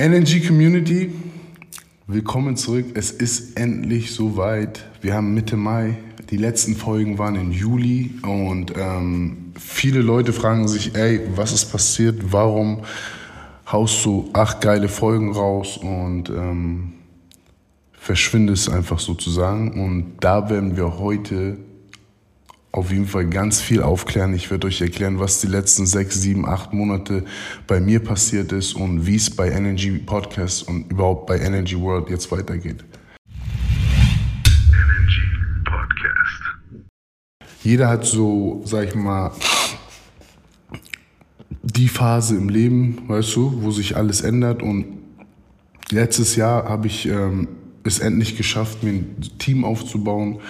Energy Community, willkommen zurück. Es ist endlich soweit. Wir haben Mitte Mai. Die letzten Folgen waren im Juli und ähm, viele Leute fragen sich, ey, was ist passiert? Warum haust du acht geile Folgen raus und ähm, verschwindest einfach sozusagen? Und da werden wir heute auf jeden Fall ganz viel aufklären. Ich werde euch erklären, was die letzten sechs, sieben, acht Monate bei mir passiert ist und wie es bei Energy Podcast und überhaupt bei Energy World jetzt weitergeht. Energy Podcast. Jeder hat so, sag ich mal, die Phase im Leben, weißt du, wo sich alles ändert. Und letztes Jahr habe ich ähm, es endlich geschafft, mir ein Team aufzubauen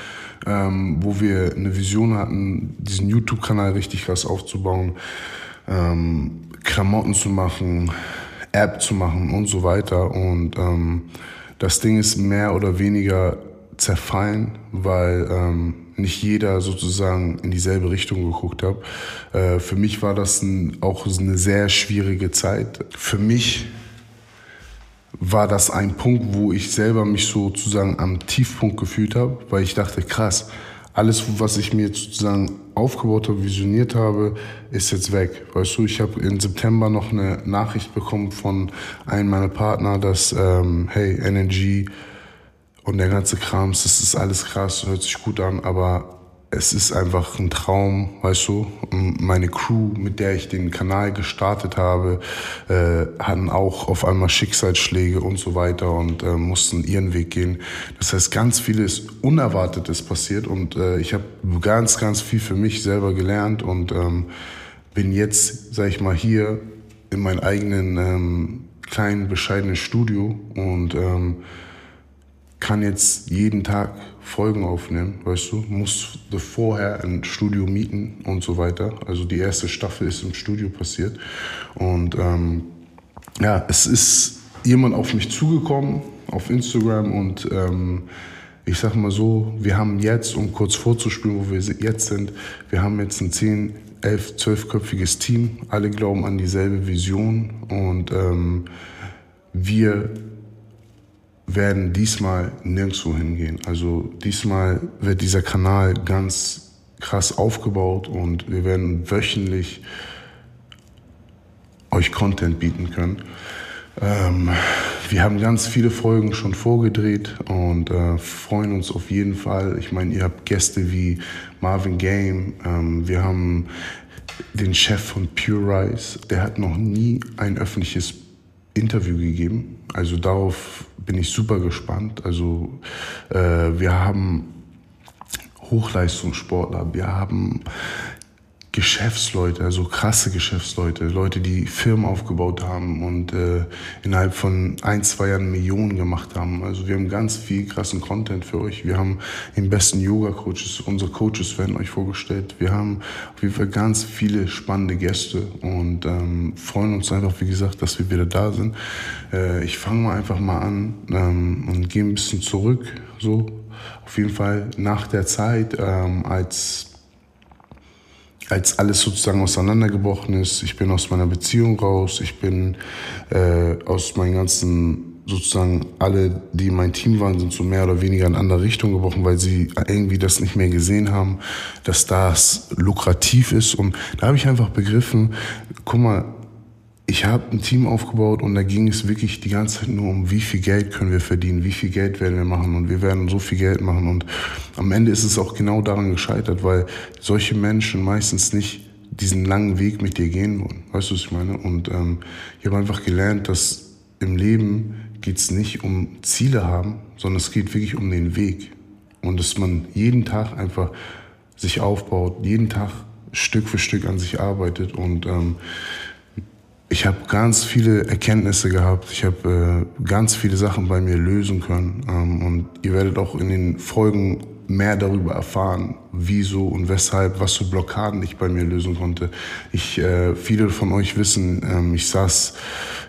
ähm, wo wir eine Vision hatten, diesen YouTube-Kanal richtig krass aufzubauen, ähm, Klamotten zu machen, App zu machen und so weiter. Und ähm, das Ding ist mehr oder weniger zerfallen, weil ähm, nicht jeder sozusagen in dieselbe Richtung geguckt hat. Äh, für mich war das ein, auch eine sehr schwierige Zeit. Für mich war das ein Punkt, wo ich selber mich sozusagen am Tiefpunkt gefühlt habe, weil ich dachte, krass, alles, was ich mir sozusagen aufgebaut habe, visioniert habe, ist jetzt weg. Weißt du, ich habe im September noch eine Nachricht bekommen von einem meiner Partner, dass, ähm, hey, Energy und der ganze Krams, das ist alles krass, hört sich gut an, aber es ist einfach ein Traum, weißt du. Meine Crew, mit der ich den Kanal gestartet habe, äh, hatten auch auf einmal Schicksalsschläge und so weiter und äh, mussten ihren Weg gehen. Das heißt, ganz vieles Unerwartetes passiert und äh, ich habe ganz, ganz viel für mich selber gelernt und ähm, bin jetzt, sag ich mal, hier in meinem eigenen ähm, kleinen, bescheidenen Studio und ähm, kann jetzt jeden Tag Folgen aufnehmen, weißt du, musste vorher ein Studio mieten und so weiter. Also die erste Staffel ist im Studio passiert. Und ähm, ja, es ist jemand auf mich zugekommen auf Instagram und ähm, ich sag mal so, wir haben jetzt, um kurz vorzuspielen, wo wir jetzt sind, wir haben jetzt ein 10, 11, 12-köpfiges Team. Alle glauben an dieselbe Vision und ähm, wir werden diesmal nirgendwo hingehen. Also diesmal wird dieser Kanal ganz krass aufgebaut und wir werden wöchentlich euch Content bieten können. Ähm, wir haben ganz viele Folgen schon vorgedreht und äh, freuen uns auf jeden Fall. Ich meine, ihr habt Gäste wie Marvin Game, ähm, wir haben den Chef von Pure Rice, der hat noch nie ein öffentliches Interview gegeben. Also darauf bin ich super gespannt. Also äh, wir haben Hochleistungssportler, wir haben Geschäftsleute, also krasse Geschäftsleute, Leute, die Firmen aufgebaut haben und äh, innerhalb von ein, zwei Jahren Millionen gemacht haben. Also wir haben ganz viel krassen Content für euch. Wir haben den besten Yoga-Coaches, unsere Coaches werden euch vorgestellt. Wir haben auf jeden Fall ganz viele spannende Gäste und ähm, freuen uns einfach, wie gesagt, dass wir wieder da sind. Äh, ich fange mal einfach mal an ähm, und gehe ein bisschen zurück, so auf jeden Fall nach der Zeit, ähm, als als alles sozusagen auseinandergebrochen ist. Ich bin aus meiner Beziehung raus, ich bin äh, aus meinen ganzen, sozusagen alle, die in meinem Team waren, sind so mehr oder weniger in andere Richtung gebrochen, weil sie irgendwie das nicht mehr gesehen haben, dass das lukrativ ist. Und da habe ich einfach begriffen, guck mal, ich habe ein Team aufgebaut und da ging es wirklich die ganze Zeit nur um, wie viel Geld können wir verdienen, wie viel Geld werden wir machen und wir werden so viel Geld machen. Und am Ende ist es auch genau daran gescheitert, weil solche Menschen meistens nicht diesen langen Weg mit dir gehen wollen. Weißt du, was ich meine? Und ähm, ich habe einfach gelernt, dass im Leben geht es nicht um Ziele haben, sondern es geht wirklich um den Weg. Und dass man jeden Tag einfach sich aufbaut, jeden Tag Stück für Stück an sich arbeitet und ähm, ich habe ganz viele Erkenntnisse gehabt. Ich habe äh, ganz viele Sachen bei mir lösen können. Ähm, und ihr werdet auch in den Folgen mehr darüber erfahren, wieso und weshalb, was für Blockaden ich bei mir lösen konnte. Ich, äh, viele von euch wissen, ähm, ich saß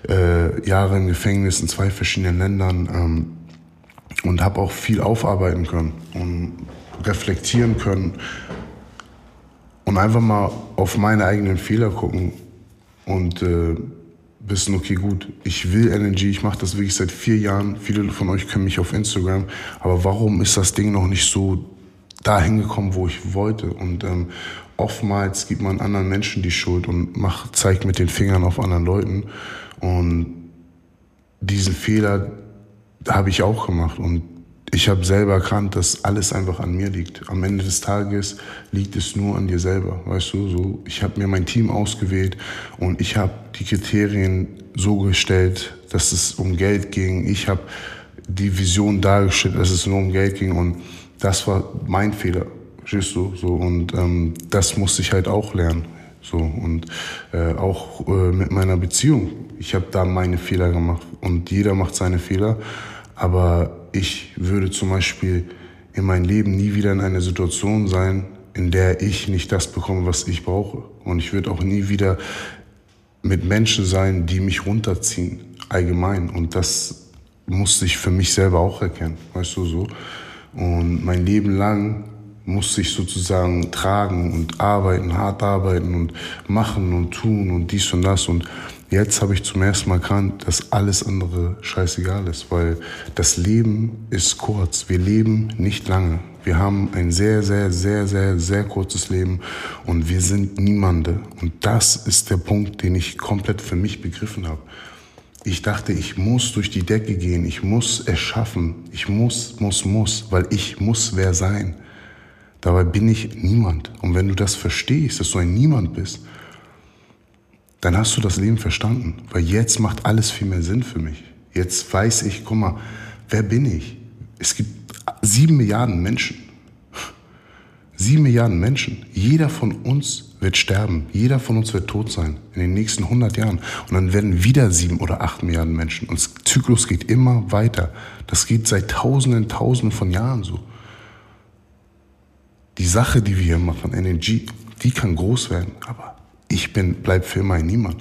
äh, Jahre im Gefängnis in zwei verschiedenen Ländern ähm, und habe auch viel aufarbeiten können und reflektieren können und einfach mal auf meine eigenen Fehler gucken und äh, wissen, okay, gut, ich will Energy, ich mache das wirklich seit vier Jahren. Viele von euch kennen mich auf Instagram, aber warum ist das Ding noch nicht so dahin gekommen, wo ich wollte? Und ähm, oftmals gibt man anderen Menschen die Schuld und macht, zeigt mit den Fingern auf anderen Leuten. Und diesen Fehler habe ich auch gemacht. Und ich habe selber erkannt, dass alles einfach an mir liegt. Am Ende des Tages liegt es nur an dir selber, weißt du? So, ich habe mir mein Team ausgewählt und ich habe die Kriterien so gestellt, dass es um Geld ging. Ich habe die Vision dargestellt, dass es nur um Geld ging und das war mein Fehler, verstehst du? So und ähm, das musste ich halt auch lernen. So und äh, auch äh, mit meiner Beziehung. Ich habe da meine Fehler gemacht und jeder macht seine Fehler, aber ich würde zum Beispiel in meinem Leben nie wieder in einer Situation sein, in der ich nicht das bekomme, was ich brauche. Und ich würde auch nie wieder mit Menschen sein, die mich runterziehen, allgemein. Und das musste ich für mich selber auch erkennen, weißt du so. Und mein Leben lang musste ich sozusagen tragen und arbeiten, hart arbeiten und machen und tun und dies und das. Und Jetzt habe ich zum ersten Mal erkannt, dass alles andere scheißegal ist, weil das Leben ist kurz. Wir leben nicht lange. Wir haben ein sehr, sehr, sehr, sehr, sehr kurzes Leben und wir sind Niemande. Und das ist der Punkt, den ich komplett für mich begriffen habe. Ich dachte, ich muss durch die Decke gehen, ich muss es schaffen, ich muss, muss, muss, weil ich muss wer sein. Dabei bin ich niemand. Und wenn du das verstehst, dass du ein Niemand bist, dann hast du das Leben verstanden. Weil jetzt macht alles viel mehr Sinn für mich. Jetzt weiß ich, guck mal, wer bin ich? Es gibt sieben Milliarden Menschen. Sieben Milliarden Menschen. Jeder von uns wird sterben. Jeder von uns wird tot sein in den nächsten 100 Jahren. Und dann werden wieder sieben oder acht Milliarden Menschen. Und das Zyklus geht immer weiter. Das geht seit Tausenden, Tausenden von Jahren so. Die Sache, die wir hier machen, Energie, die kann groß werden. Aber ich bin, bleib für immer ein Niemand.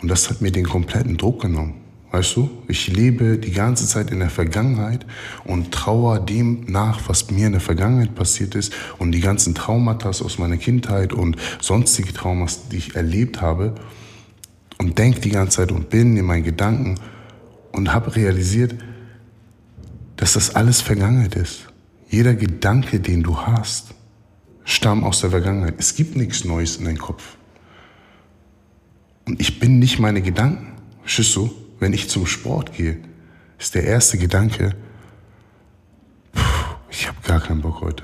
Und das hat mir den kompletten Druck genommen. Weißt du, ich lebe die ganze Zeit in der Vergangenheit und trauere dem nach, was mir in der Vergangenheit passiert ist und die ganzen Traumata aus meiner Kindheit und sonstige Traumas, die ich erlebt habe und denke die ganze Zeit und bin in meinen Gedanken und habe realisiert, dass das alles Vergangenheit ist. Jeder Gedanke, den du hast, stammt aus der Vergangenheit. Es gibt nichts Neues in deinem Kopf. Und ich bin nicht meine Gedanken. Verstehst du? Wenn ich zum Sport gehe, ist der erste Gedanke, ich habe gar keinen Bock heute.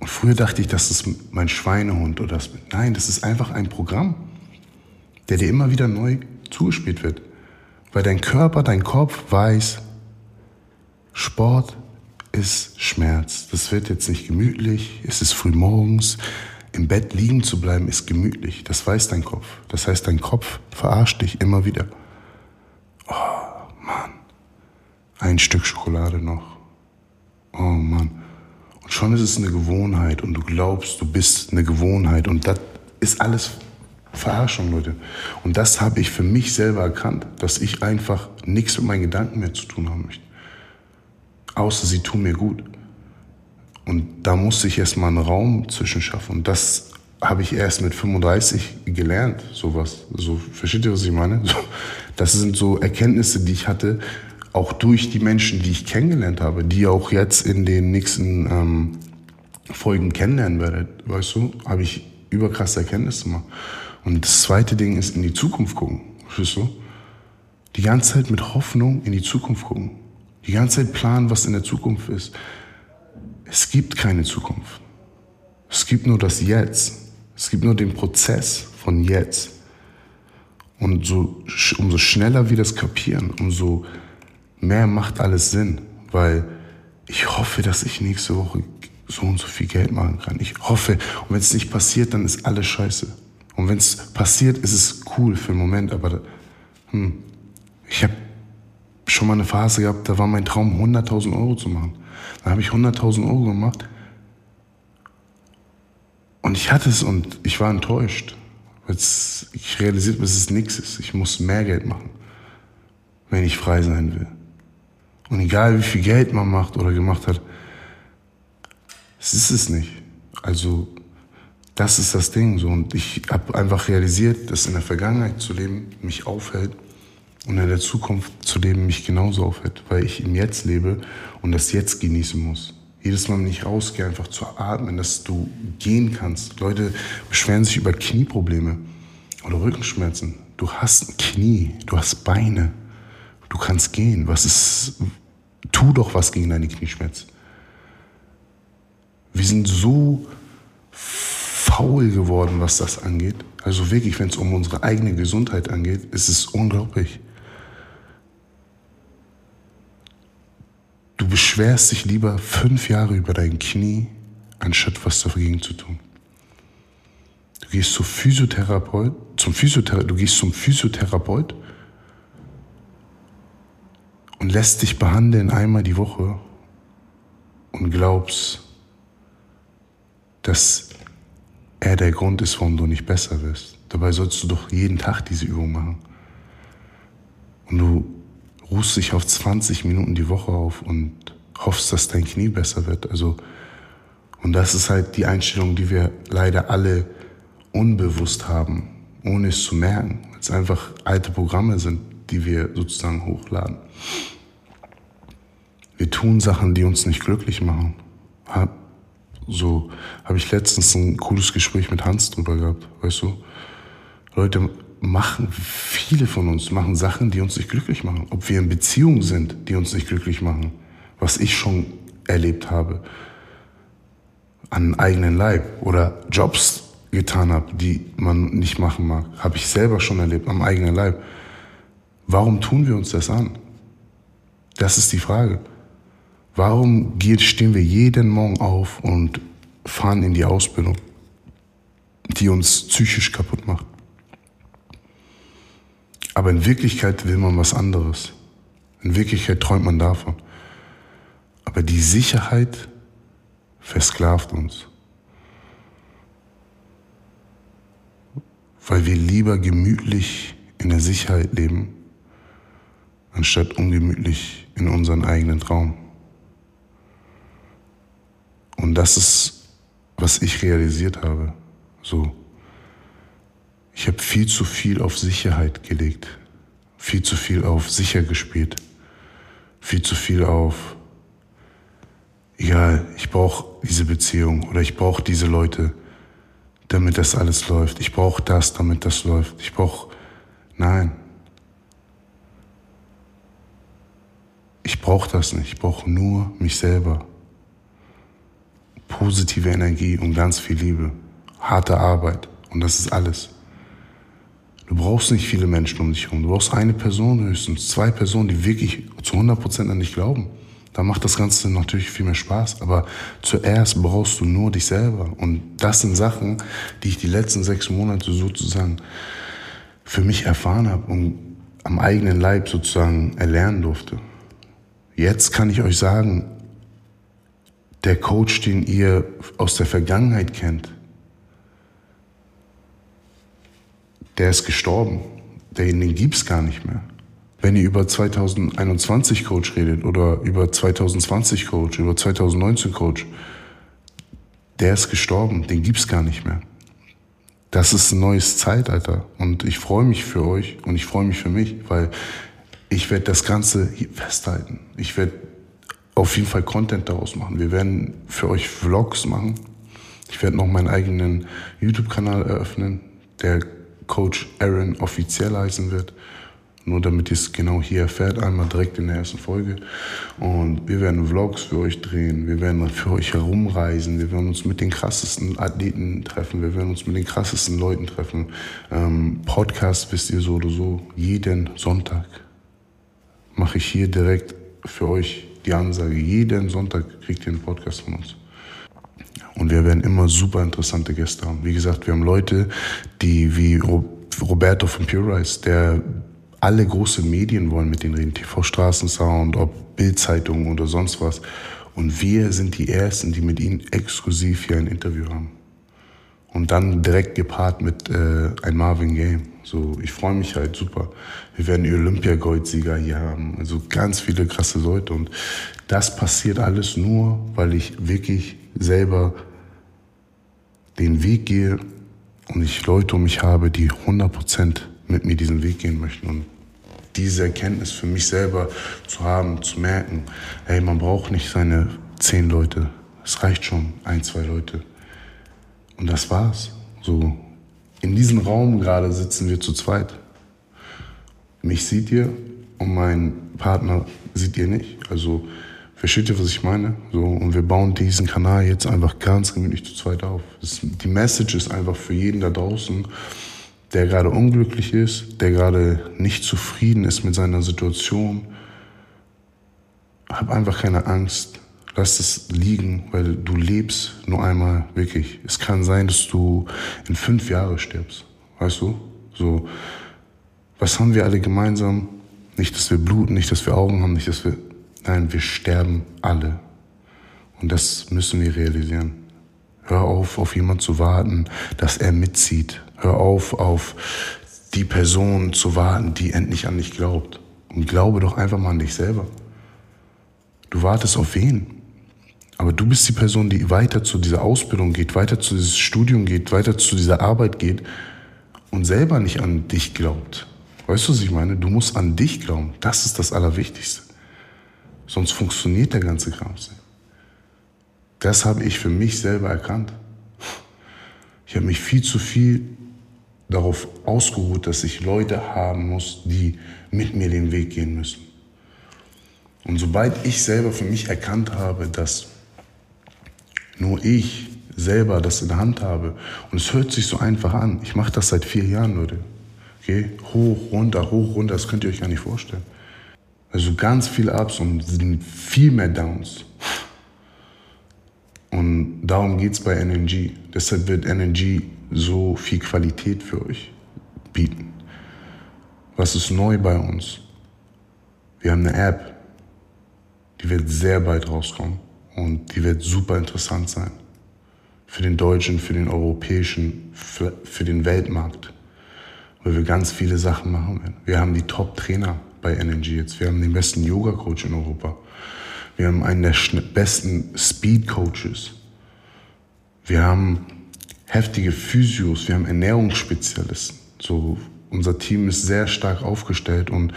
Und früher dachte ich, das ist mein Schweinehund oder das. Nein, das ist einfach ein Programm, der dir immer wieder neu zugespielt wird. Weil dein Körper, dein Kopf weiß, Sport ist Schmerz. Das wird jetzt nicht gemütlich, es ist früh morgens, im Bett liegen zu bleiben ist gemütlich. Das weiß dein Kopf. Das heißt, dein Kopf verarscht dich immer wieder. Oh, Mann. Ein Stück Schokolade noch. Oh, Mann. Und schon ist es eine Gewohnheit und du glaubst, du bist eine Gewohnheit. Und das ist alles Verarschung, Leute. Und das habe ich für mich selber erkannt, dass ich einfach nichts mit meinen Gedanken mehr zu tun haben möchte. Außer sie tun mir gut. Und da musste ich erst mal einen Raum zwischen schaffen. Und das habe ich erst mit 35 gelernt, sowas. So, versteht ihr, was ich meine? So, das sind so Erkenntnisse, die ich hatte, auch durch die Menschen, die ich kennengelernt habe, die auch jetzt in den nächsten ähm, Folgen kennenlernen werdet. Weißt du, habe ich überkrasse Erkenntnisse gemacht. Und das zweite Ding ist in die Zukunft gucken. Verstehst du? Die ganze Zeit mit Hoffnung in die Zukunft gucken. Die ganze Zeit planen, was in der Zukunft ist. Es gibt keine Zukunft. Es gibt nur das Jetzt. Es gibt nur den Prozess von jetzt. Und so, umso schneller wir das kapieren, umso mehr macht alles Sinn. Weil ich hoffe, dass ich nächste Woche so und so viel Geld machen kann. Ich hoffe. Und wenn es nicht passiert, dann ist alles scheiße. Und wenn es passiert, ist es cool für einen Moment. Aber hm, ich habe schon mal eine Phase gehabt, da war mein Traum, 100.000 Euro zu machen. Da habe ich 100.000 Euro gemacht. Und ich hatte es und ich war enttäuscht. Jetzt, ich realisiert, dass es nichts ist. Ich muss mehr Geld machen, wenn ich frei sein will. Und egal wie viel Geld man macht oder gemacht hat, es ist es nicht. Also das ist das Ding. So. Und ich habe einfach realisiert, dass in der Vergangenheit zu leben mich aufhält und in der Zukunft zu leben mich genauso aufhält, weil ich im Jetzt lebe und das Jetzt genießen muss. Jedes Mal, wenn ich rausgehe, einfach zu atmen, dass du gehen kannst. Leute beschweren sich über Knieprobleme oder Rückenschmerzen. Du hast ein Knie, du hast Beine, du kannst gehen. Was ist, tu doch was gegen deine Knieschmerzen. Wir sind so faul geworden, was das angeht. Also wirklich, wenn es um unsere eigene Gesundheit angeht, ist es unglaublich. Du beschwerst dich lieber fünf Jahre über dein Knie, anstatt was dagegen zu tun. Du gehst zum Physiotherapeut, zum Physiothera du gehst zum Physiotherapeut und lässt dich behandeln einmal die Woche und glaubst, dass er der Grund ist, warum du nicht besser wirst. Dabei sollst du doch jeden Tag diese Übung machen. Und du ruhst dich auf 20 Minuten die Woche auf und hoffst, dass dein Knie besser wird. Also, und das ist halt die Einstellung, die wir leider alle unbewusst haben, ohne es zu merken, weil es einfach alte Programme sind, die wir sozusagen hochladen. Wir tun Sachen, die uns nicht glücklich machen. So habe ich letztens ein cooles Gespräch mit Hans drüber gehabt, weißt du? Leute machen, viele von uns machen Sachen, die uns nicht glücklich machen. Ob wir in Beziehungen sind, die uns nicht glücklich machen. Was ich schon erlebt habe. An eigenen Leib. Oder Jobs getan habe, die man nicht machen mag. Habe ich selber schon erlebt, am eigenen Leib. Warum tun wir uns das an? Das ist die Frage. Warum stehen wir jeden Morgen auf und fahren in die Ausbildung, die uns psychisch kaputt macht? Aber in Wirklichkeit will man was anderes. In Wirklichkeit träumt man davon. Aber die Sicherheit versklavt uns. Weil wir lieber gemütlich in der Sicherheit leben, anstatt ungemütlich in unseren eigenen Traum. Und das ist, was ich realisiert habe. So. Ich habe viel zu viel auf Sicherheit gelegt. Viel zu viel auf sicher gespielt. Viel zu viel auf, egal, ich brauche diese Beziehung oder ich brauche diese Leute, damit das alles läuft. Ich brauche das, damit das läuft. Ich brauche, nein. Ich brauche das nicht. Ich brauche nur mich selber positive Energie und ganz viel Liebe, harte Arbeit und das ist alles. Du brauchst nicht viele Menschen um dich herum. Du brauchst eine Person höchstens, zwei Personen, die wirklich zu 100% an dich glauben. Da macht das Ganze natürlich viel mehr Spaß. Aber zuerst brauchst du nur dich selber. Und das sind Sachen, die ich die letzten sechs Monate sozusagen für mich erfahren habe und am eigenen Leib sozusagen erlernen durfte. Jetzt kann ich euch sagen, der Coach, den ihr aus der Vergangenheit kennt, der ist gestorben. Den, den gibt's gar nicht mehr. Wenn ihr über 2021 Coach redet oder über 2020 Coach, über 2019 Coach, der ist gestorben, den gibt's gar nicht mehr. Das ist ein neues Zeitalter und ich freue mich für euch und ich freue mich für mich, weil ich werde das Ganze festhalten. Ich werde auf jeden Fall Content daraus machen. Wir werden für euch Vlogs machen. Ich werde noch meinen eigenen YouTube-Kanal eröffnen, der Coach Aaron offiziell heißen wird. Nur damit ihr es genau hier erfährt, einmal direkt in der ersten Folge. Und wir werden Vlogs für euch drehen, wir werden für euch herumreisen, wir werden uns mit den krassesten Athleten treffen, wir werden uns mit den krassesten Leuten treffen. Ähm, Podcast wisst ihr so oder so, jeden Sonntag mache ich hier direkt für euch die Ansage, jeden Sonntag kriegt ihr einen Podcast von uns. Und wir werden immer super interessante Gäste haben. Wie gesagt, wir haben Leute, die wie Roberto von Pure Rice, der alle große Medien wollen mit denen reden, TV Straßensound, ob Bildzeitung oder sonst was. Und wir sind die Ersten, die mit ihnen exklusiv hier ein Interview haben. Und dann direkt gepaart mit äh, ein Marvin Game. So, ich freue mich halt super. Wir werden Olympiagold-Sieger hier haben. Also ganz viele krasse Leute. Und das passiert alles nur, weil ich wirklich selber den Weg gehe und ich Leute um mich habe, die 100% mit mir diesen Weg gehen möchten. Und diese Erkenntnis für mich selber zu haben, zu merken, hey, man braucht nicht seine zehn Leute. Es reicht schon, ein, zwei Leute. Und das war's. So, in diesem Raum gerade sitzen wir zu zweit. Mich seht ihr und meinen Partner seht ihr nicht. Also, versteht ihr, was ich meine? So, und wir bauen diesen Kanal jetzt einfach ganz gemütlich zu zweit auf. Das, die Message ist einfach für jeden da draußen, der gerade unglücklich ist, der gerade nicht zufrieden ist mit seiner Situation. Hab einfach keine Angst. Lass es liegen, weil du lebst nur einmal wirklich. Es kann sein, dass du in fünf Jahren stirbst. Weißt du? So, was haben wir alle gemeinsam? Nicht, dass wir bluten, nicht, dass wir Augen haben, nicht, dass wir. Nein, wir sterben alle. Und das müssen wir realisieren. Hör auf, auf jemanden zu warten, dass er mitzieht. Hör auf, auf die Person zu warten, die endlich an dich glaubt. Und glaube doch einfach mal an dich selber. Du wartest auf wen? Aber du bist die Person, die weiter zu dieser Ausbildung geht, weiter zu diesem Studium geht, weiter zu dieser Arbeit geht und selber nicht an dich glaubt. Weißt du, was ich meine? Du musst an dich glauben. Das ist das Allerwichtigste. Sonst funktioniert der ganze Kram nicht. Das habe ich für mich selber erkannt. Ich habe mich viel zu viel darauf ausgeruht, dass ich Leute haben muss, die mit mir den Weg gehen müssen. Und sobald ich selber für mich erkannt habe, dass nur ich selber das in der Hand habe, und es hört sich so einfach an, ich mache das seit vier Jahren, Leute. Okay? Hoch, runter, hoch, runter, das könnt ihr euch gar nicht vorstellen. Also ganz viele Ups und viel mehr Downs. Und darum geht es bei NNG. Deshalb wird NNG so viel Qualität für euch bieten. Was ist neu bei uns? Wir haben eine App, die wird sehr bald rauskommen und die wird super interessant sein. Für den deutschen, für den europäischen, für den Weltmarkt. Weil wir ganz viele Sachen machen werden. Wir haben die Top-Trainer bei NNG jetzt. Wir haben den besten Yoga-Coach in Europa. Wir haben einen der besten Speed-Coaches. Wir haben heftige Physios, wir haben Ernährungsspezialisten. So, unser Team ist sehr stark aufgestellt und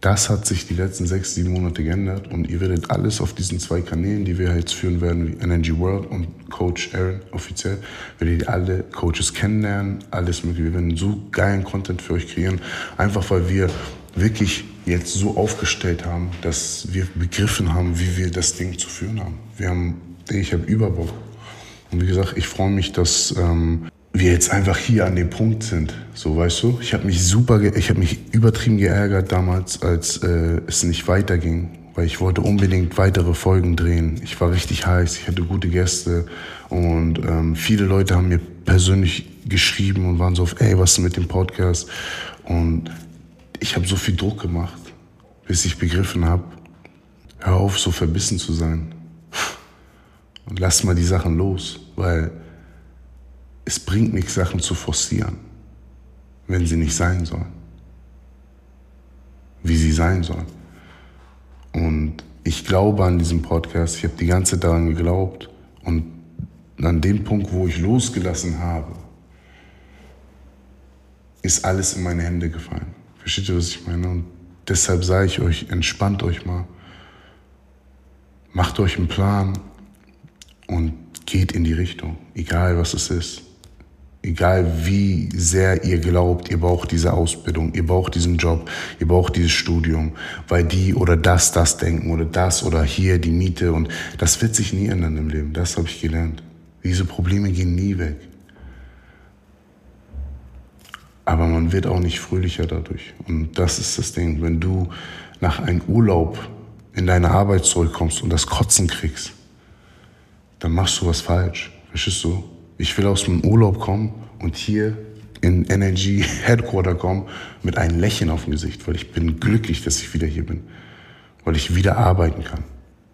das hat sich die letzten sechs, sieben Monate geändert und ihr werdet alles auf diesen zwei Kanälen, die wir jetzt führen werden, wie Energy World und Coach Aaron offiziell, werdet ihr alle Coaches kennenlernen, alles mögliche. Wir werden so geilen Content für euch kreieren, einfach weil wir wirklich jetzt so aufgestellt haben, dass wir begriffen haben, wie wir das Ding zu führen haben. Wir haben, ich habe Überbock. Und wie gesagt, ich freue mich, dass ähm, wir jetzt einfach hier an dem Punkt sind. So, weißt du? Ich habe mich super, ich habe mich übertrieben geärgert damals, als äh, es nicht weiterging, weil ich wollte unbedingt weitere Folgen drehen. Ich war richtig heiß, ich hatte gute Gäste und ähm, viele Leute haben mir persönlich geschrieben und waren so auf, ey, was ist mit dem Podcast? Und ich habe so viel Druck gemacht, bis ich begriffen habe, hör auf, so verbissen zu sein. Und lass mal die Sachen los, weil es bringt nichts, Sachen zu forcieren, wenn sie nicht sein sollen. Wie sie sein sollen. Und ich glaube an diesem Podcast, ich habe die ganze Zeit daran geglaubt und an dem Punkt, wo ich losgelassen habe, ist alles in meine Hände gefallen. Versteht ihr, was ich meine? Und deshalb sage ich euch, entspannt euch mal. Macht euch einen Plan und geht in die Richtung, egal was es ist. Egal wie sehr ihr glaubt, ihr braucht diese Ausbildung, ihr braucht diesen Job, ihr braucht dieses Studium, weil die oder das das denken oder das oder hier die Miete und das wird sich nie ändern im Leben. Das habe ich gelernt. Diese Probleme gehen nie weg. Aber man wird auch nicht fröhlicher dadurch. Und das ist das Ding. Wenn du nach einem Urlaub in deine Arbeit zurückkommst und das Kotzen kriegst, dann machst du was falsch. Verstehst du? Ich will aus dem Urlaub kommen und hier in Energy Headquarter kommen mit einem Lächeln auf dem Gesicht, weil ich bin glücklich, dass ich wieder hier bin. Weil ich wieder arbeiten kann.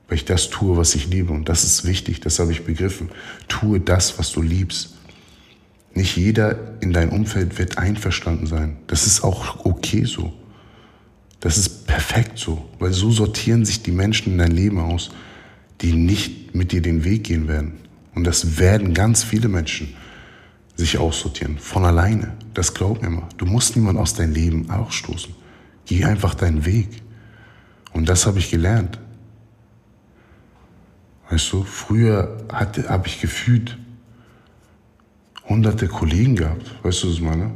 Weil ich das tue, was ich liebe. Und das ist wichtig, das habe ich begriffen. Tue das, was du liebst. Nicht jeder in deinem Umfeld wird einverstanden sein. Das ist auch okay so. Das ist perfekt so, weil so sortieren sich die Menschen in dein Leben aus, die nicht mit dir den Weg gehen werden. Und das werden ganz viele Menschen. sich aussortieren. Von alleine. Das glaub mir mal. Du musst niemanden aus deinem Leben ausstoßen. Geh einfach deinen Weg. Und das habe ich gelernt. Weißt du, früher habe ich gefühlt hunderte Kollegen gehabt. Weißt du, was ich meine?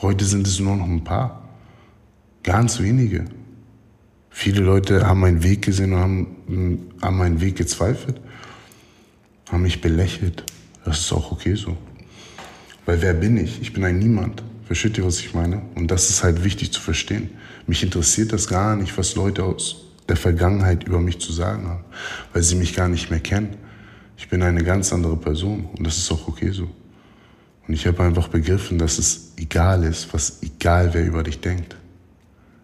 Heute sind es nur noch ein paar. Ganz wenige. Viele Leute haben meinen Weg gesehen und haben an meinen Weg gezweifelt, haben mich belächelt. Das ist auch okay so. Weil wer bin ich? Ich bin ein Niemand. Versteht ihr, was ich meine? Und das ist halt wichtig zu verstehen. Mich interessiert das gar nicht, was Leute aus der Vergangenheit über mich zu sagen haben, weil sie mich gar nicht mehr kennen. Ich bin eine ganz andere Person und das ist auch okay so. Und ich habe einfach begriffen, dass es egal ist, was egal wer über dich denkt.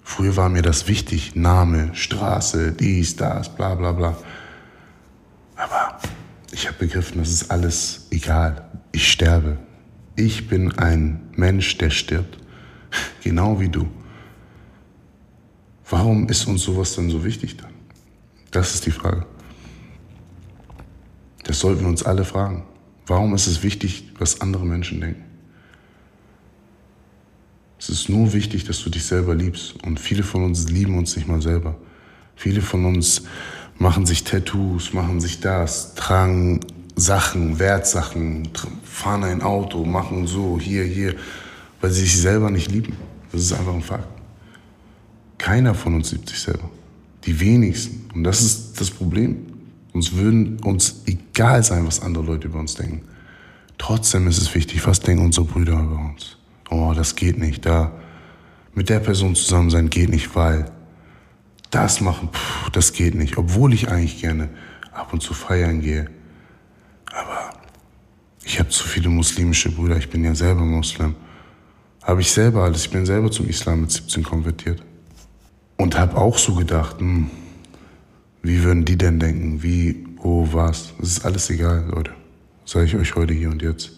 Früher war mir das wichtig, Name, Straße, dies, das, bla bla bla. Aber ich habe begriffen, das ist alles egal. Ich sterbe. Ich bin ein Mensch, der stirbt. Genau wie du. Warum ist uns sowas dann so wichtig dann? Das ist die Frage. Das sollten wir uns alle fragen. Warum ist es wichtig, was andere Menschen denken? Es ist nur wichtig, dass du dich selber liebst. Und viele von uns lieben uns nicht mal selber. Viele von uns machen sich Tattoos, machen sich das, tragen Sachen, Wertsachen, fahren ein Auto, machen so, hier, hier, weil sie sich selber nicht lieben. Das ist einfach ein Fakt. Keiner von uns liebt sich selber. Die wenigsten. Und das ist das Problem. Uns würden uns egal sein, was andere Leute über uns denken. Trotzdem ist es wichtig, was denken unsere Brüder über uns. Oh, das geht nicht. Da mit der Person zusammen sein geht nicht, weil das machen, pff, das geht nicht. Obwohl ich eigentlich gerne ab und zu feiern gehe. Aber ich habe zu viele muslimische Brüder. Ich bin ja selber Muslim. Habe ich selber alles. Ich bin selber zum Islam mit 17 konvertiert. Und habe auch so gedacht, hm, wie würden die denn denken? Wie, oh, was? Es ist alles egal, Leute. Sage ich euch heute hier und jetzt.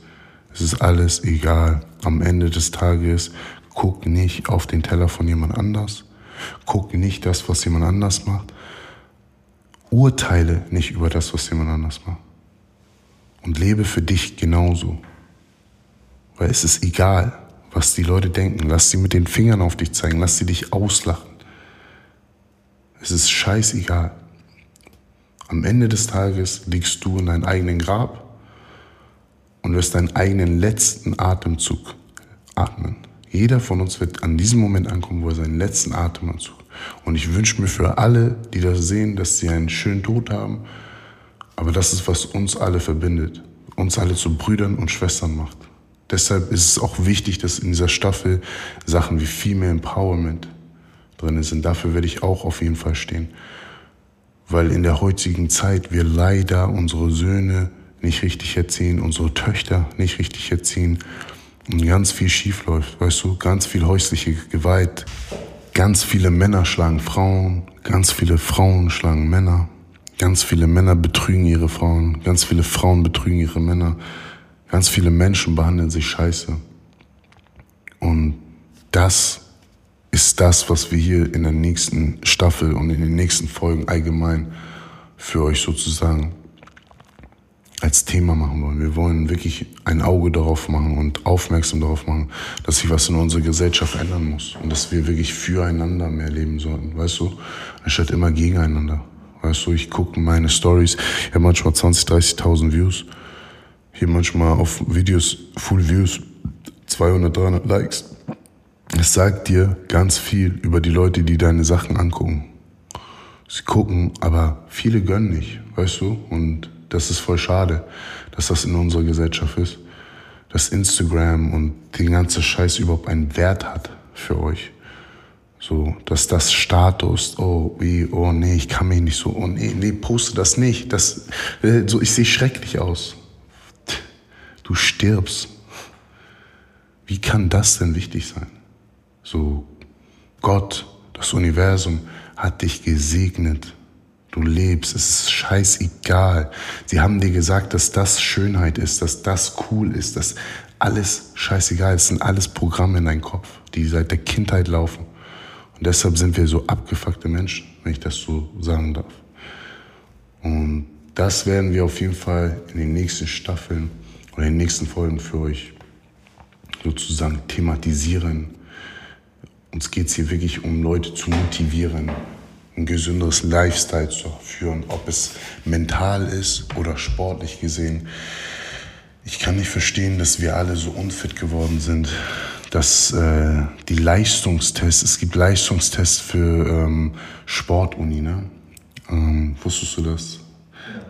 Es ist alles egal. Am Ende des Tages guck nicht auf den Teller von jemand anders. Guck nicht das, was jemand anders macht. Urteile nicht über das, was jemand anders macht. Und lebe für dich genauso. Weil es ist egal, was die Leute denken. Lass sie mit den Fingern auf dich zeigen. Lass sie dich auslachen. Es ist scheißegal. Am Ende des Tages liegst du in deinem eigenen Grab und wirst deinen eigenen letzten Atemzug atmen. Jeder von uns wird an diesem Moment ankommen, wo er seinen letzten Atemzug. Und ich wünsche mir für alle, die das sehen, dass sie einen schönen Tod haben. Aber das ist, was uns alle verbindet. Uns alle zu Brüdern und Schwestern macht. Deshalb ist es auch wichtig, dass in dieser Staffel Sachen wie Female Empowerment, drin sind. Dafür werde ich auch auf jeden Fall stehen. Weil in der heutigen Zeit wir leider unsere Söhne nicht richtig erziehen, unsere Töchter nicht richtig erziehen und ganz viel schief läuft, weißt du, ganz viel häusliche Gewalt, ganz viele Männer schlagen Frauen, ganz viele Frauen schlagen Männer, ganz viele Männer betrügen ihre Frauen, ganz viele Frauen betrügen ihre Männer, ganz viele Menschen behandeln sich scheiße. Und das ist das, was wir hier in der nächsten Staffel und in den nächsten Folgen allgemein für euch sozusagen als Thema machen wollen. Wir wollen wirklich ein Auge darauf machen und aufmerksam darauf machen, dass sich was in unserer Gesellschaft ändern muss und dass wir wirklich füreinander mehr leben sollten, weißt du, anstatt immer gegeneinander. Weißt du, ich gucke meine Stories, ich habe manchmal 20, 30.000 Views, hier manchmal auf Videos Full Views, 200, 300 Likes. Es sagt dir ganz viel über die Leute, die deine Sachen angucken. Sie gucken, aber viele gönnen nicht, weißt du? Und das ist voll schade, dass das in unserer Gesellschaft ist. Dass Instagram und den ganzen Scheiß überhaupt einen Wert hat für euch. So, dass das Status, oh, wie, oh nee, ich kann mich nicht so, oh nee, nee, poste das nicht. Das, äh, so, ich sehe schrecklich aus. Du stirbst. Wie kann das denn wichtig sein? So, Gott, das Universum hat dich gesegnet. Du lebst, es ist scheißegal. Sie haben dir gesagt, dass das Schönheit ist, dass das cool ist, dass alles scheißegal ist. Es sind alles Programme in deinem Kopf, die seit der Kindheit laufen. Und deshalb sind wir so abgefuckte Menschen, wenn ich das so sagen darf. Und das werden wir auf jeden Fall in den nächsten Staffeln oder in den nächsten Folgen für euch sozusagen thematisieren. Uns geht es hier wirklich um Leute zu motivieren, ein gesünderes Lifestyle zu führen, ob es mental ist oder sportlich gesehen. Ich kann nicht verstehen, dass wir alle so unfit geworden sind, dass äh, die Leistungstests, es gibt Leistungstests für ähm, Sportuni, ne? Ähm, wusstest du das?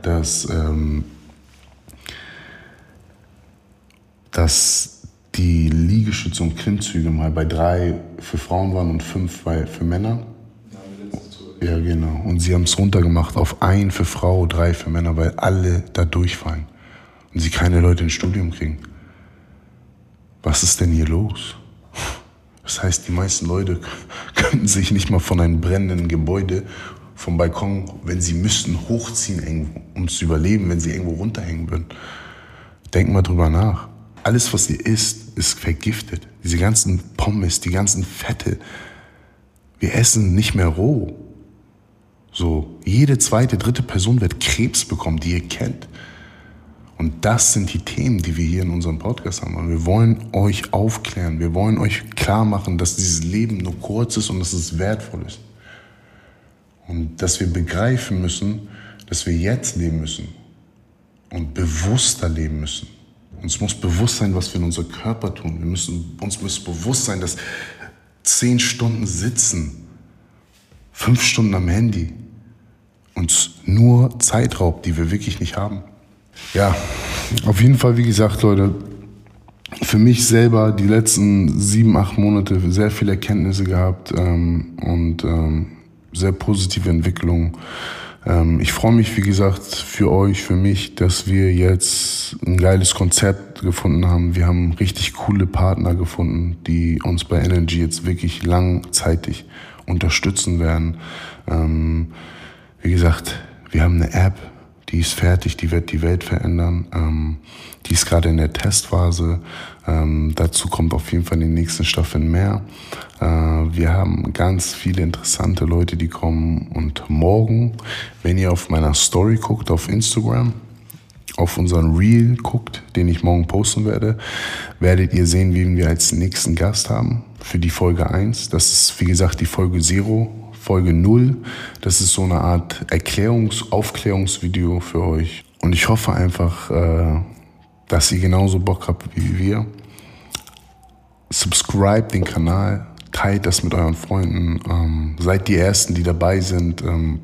Dass, ähm, dass die Liegestütze und Klimmzüge mal bei drei für Frauen waren und fünf bei, für Männer. Ja, genau. Und sie haben es runtergemacht auf ein für Frau, drei für Männer, weil alle da durchfallen und sie keine Leute ins Studium kriegen. Was ist denn hier los? Das heißt, die meisten Leute könnten sich nicht mal von einem brennenden Gebäude vom Balkon, wenn sie müssten, hochziehen, um zu überleben, wenn sie irgendwo runterhängen würden. Denk mal drüber nach. Alles, was ihr isst, ist vergiftet. Diese ganzen Pommes, die ganzen Fette. Wir essen nicht mehr roh. So, jede zweite, dritte Person wird Krebs bekommen, die ihr kennt. Und das sind die Themen, die wir hier in unserem Podcast haben. Und wir wollen euch aufklären. Wir wollen euch klar machen, dass dieses Leben nur kurz ist und dass es wertvoll ist. Und dass wir begreifen müssen, dass wir jetzt leben müssen und bewusster leben müssen. Uns muss bewusst sein, was wir in unserem Körper tun. Wir müssen, uns muss bewusst sein, dass zehn Stunden sitzen, fünf Stunden am Handy uns nur Zeit raubt, die wir wirklich nicht haben. Ja, auf jeden Fall, wie gesagt, Leute, für mich selber die letzten sieben, acht Monate sehr viele Erkenntnisse gehabt ähm, und ähm, sehr positive Entwicklungen. Ähm, ich freue mich, wie gesagt, für euch, für mich, dass wir jetzt ein geiles Konzept gefunden haben. Wir haben richtig coole Partner gefunden, die uns bei Energy jetzt wirklich langzeitig unterstützen werden. Ähm, wie gesagt, wir haben eine App, die ist fertig, die wird die Welt verändern. Ähm, die ist gerade in der Testphase. Ähm, dazu kommt auf jeden Fall in den nächsten Staffeln mehr. Äh, wir haben ganz viele interessante Leute, die kommen. Und morgen, wenn ihr auf meiner Story guckt, auf Instagram, auf unseren Reel guckt, den ich morgen posten werde, werdet ihr sehen, wen wir als nächsten Gast haben für die Folge 1. Das ist, wie gesagt, die Folge Zero Folge 0. Das ist so eine Art Erklärungs-, Aufklärungsvideo für euch. Und ich hoffe einfach, äh, dass ihr genauso Bock habt wie wir. Subscribe den Kanal, teilt das mit euren Freunden, ähm, seid die Ersten, die dabei sind. Ähm,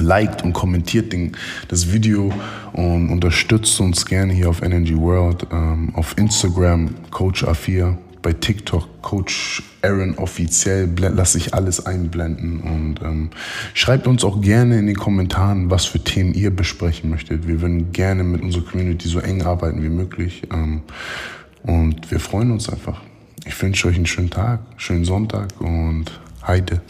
liked und kommentiert den, das Video und unterstützt uns gerne hier auf Energy World, ähm, auf Instagram Coach A4 bei TikTok Coach Aaron offiziell lasse ich alles einblenden und ähm, schreibt uns auch gerne in den Kommentaren, was für Themen ihr besprechen möchtet. Wir würden gerne mit unserer Community so eng arbeiten wie möglich ähm, und wir freuen uns einfach. Ich wünsche euch einen schönen Tag, schönen Sonntag und Heide.